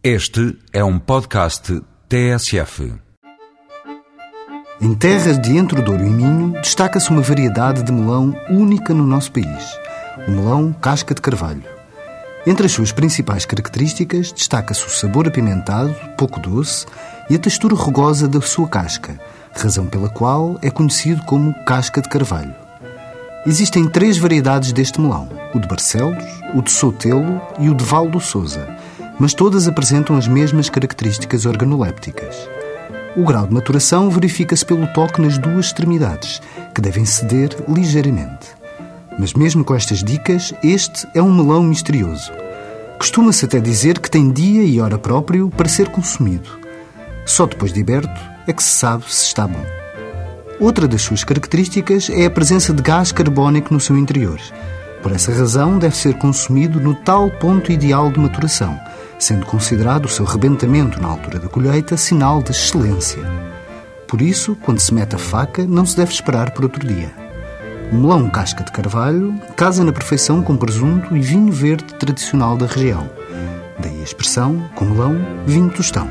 Este é um podcast TSF. Em terras de Entre Douro e Minho, destaca-se uma variedade de melão única no nosso país, o melão casca de carvalho. Entre as suas principais características, destaca-se o sabor apimentado, pouco doce, e a textura rugosa da sua casca, razão pela qual é conhecido como casca de carvalho. Existem três variedades deste melão, o de Barcelos, o de Sotelo e o de Val do Souza, mas todas apresentam as mesmas características organolépticas. O grau de maturação verifica-se pelo toque nas duas extremidades, que devem ceder ligeiramente. Mas mesmo com estas dicas, este é um melão misterioso. Costuma-se até dizer que tem dia e hora próprio para ser consumido. Só depois de aberto é que se sabe se está bom. Outra das suas características é a presença de gás carbónico no seu interior. Por essa razão, deve ser consumido no tal ponto ideal de maturação, sendo considerado o seu rebentamento na altura da colheita sinal de excelência. Por isso, quando se mete a faca, não se deve esperar por outro dia. O melão casca de carvalho casa na perfeição com presunto e vinho verde tradicional da região. Daí a expressão, com melão, vinho tostão.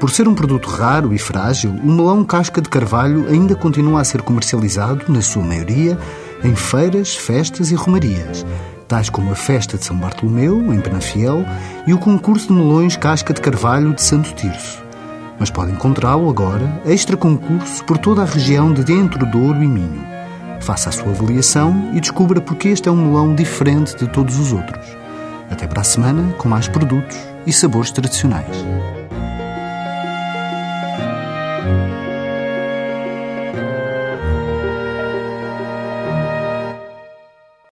Por ser um produto raro e frágil, o melão casca de carvalho ainda continua a ser comercializado, na sua maioria, em feiras, festas e romarias, tais como a festa de São Bartolomeu, em Penafiel, e o concurso de melões casca de carvalho de Santo Tirso. Mas pode encontrá-lo agora, extra concurso, por toda a região de Dentro do Ouro e Minho. Faça a sua avaliação e descubra porque este é um melão diferente de todos os outros. Até para a semana, com mais produtos e sabores tradicionais.